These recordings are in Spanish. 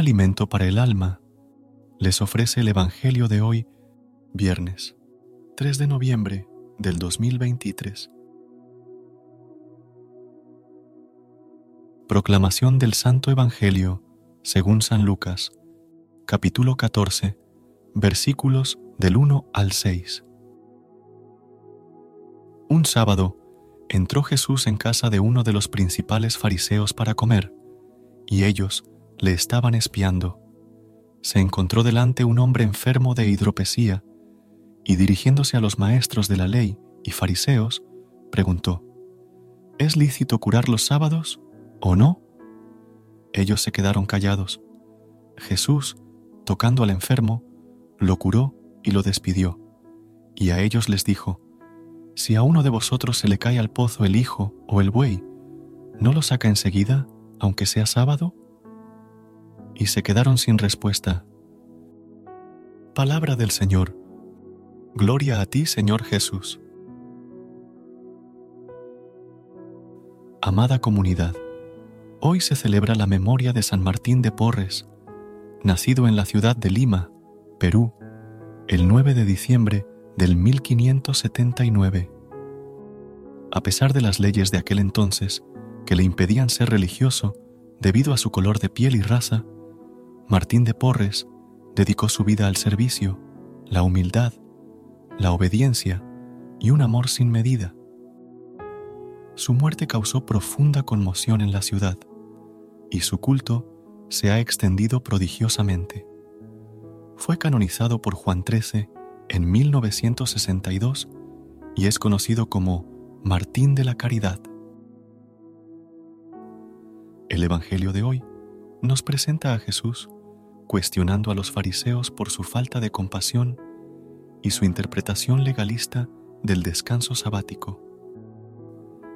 Alimento para el alma les ofrece el Evangelio de hoy, viernes 3 de noviembre del 2023. Proclamación del Santo Evangelio según San Lucas, capítulo 14, versículos del 1 al 6. Un sábado entró Jesús en casa de uno de los principales fariseos para comer, y ellos le estaban espiando. Se encontró delante un hombre enfermo de hidropesía, y dirigiéndose a los maestros de la ley y fariseos, preguntó, ¿Es lícito curar los sábados o no? Ellos se quedaron callados. Jesús, tocando al enfermo, lo curó y lo despidió. Y a ellos les dijo, Si a uno de vosotros se le cae al pozo el hijo o el buey, ¿no lo saca enseguida, aunque sea sábado? Y se quedaron sin respuesta. Palabra del Señor. Gloria a ti, Señor Jesús. Amada comunidad, hoy se celebra la memoria de San Martín de Porres, nacido en la ciudad de Lima, Perú, el 9 de diciembre del 1579. A pesar de las leyes de aquel entonces que le impedían ser religioso debido a su color de piel y raza, Martín de Porres dedicó su vida al servicio, la humildad, la obediencia y un amor sin medida. Su muerte causó profunda conmoción en la ciudad y su culto se ha extendido prodigiosamente. Fue canonizado por Juan XIII en 1962 y es conocido como Martín de la Caridad. El Evangelio de hoy nos presenta a Jesús cuestionando a los fariseos por su falta de compasión y su interpretación legalista del descanso sabático.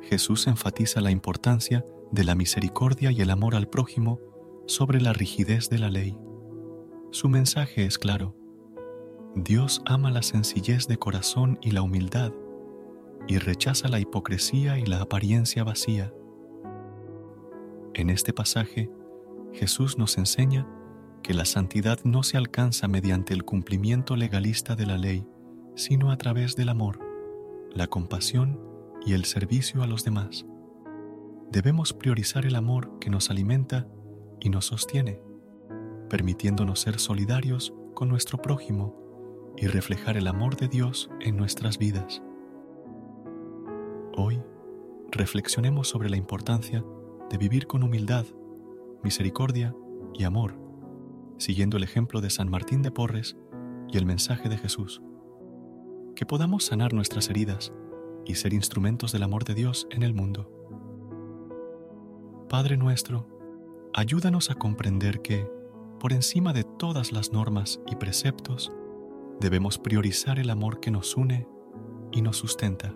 Jesús enfatiza la importancia de la misericordia y el amor al prójimo sobre la rigidez de la ley. Su mensaje es claro. Dios ama la sencillez de corazón y la humildad y rechaza la hipocresía y la apariencia vacía. En este pasaje, Jesús nos enseña que la santidad no se alcanza mediante el cumplimiento legalista de la ley, sino a través del amor, la compasión y el servicio a los demás. Debemos priorizar el amor que nos alimenta y nos sostiene, permitiéndonos ser solidarios con nuestro prójimo y reflejar el amor de Dios en nuestras vidas. Hoy, reflexionemos sobre la importancia de vivir con humildad, misericordia y amor siguiendo el ejemplo de San Martín de Porres y el mensaje de Jesús. Que podamos sanar nuestras heridas y ser instrumentos del amor de Dios en el mundo. Padre nuestro, ayúdanos a comprender que, por encima de todas las normas y preceptos, debemos priorizar el amor que nos une y nos sustenta.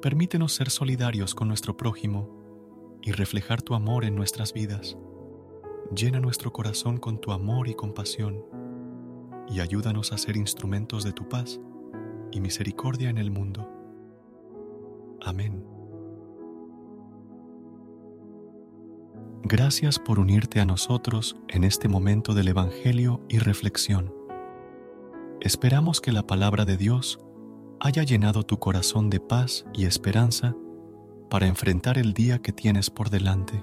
Permítenos ser solidarios con nuestro prójimo y reflejar tu amor en nuestras vidas. Llena nuestro corazón con tu amor y compasión y ayúdanos a ser instrumentos de tu paz y misericordia en el mundo. Amén. Gracias por unirte a nosotros en este momento del Evangelio y reflexión. Esperamos que la palabra de Dios haya llenado tu corazón de paz y esperanza para enfrentar el día que tienes por delante.